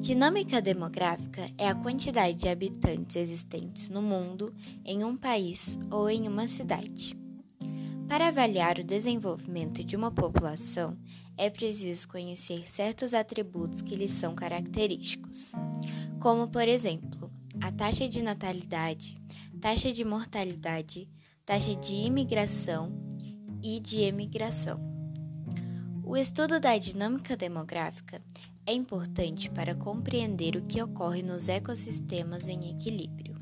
Dinâmica demográfica é a quantidade de habitantes existentes no mundo, em um país ou em uma cidade. Para avaliar o desenvolvimento de uma população, é preciso conhecer certos atributos que lhes são característicos, como, por exemplo, a taxa de natalidade, taxa de mortalidade, taxa de imigração e de emigração. O estudo da dinâmica demográfica é importante para compreender o que ocorre nos ecossistemas em equilíbrio.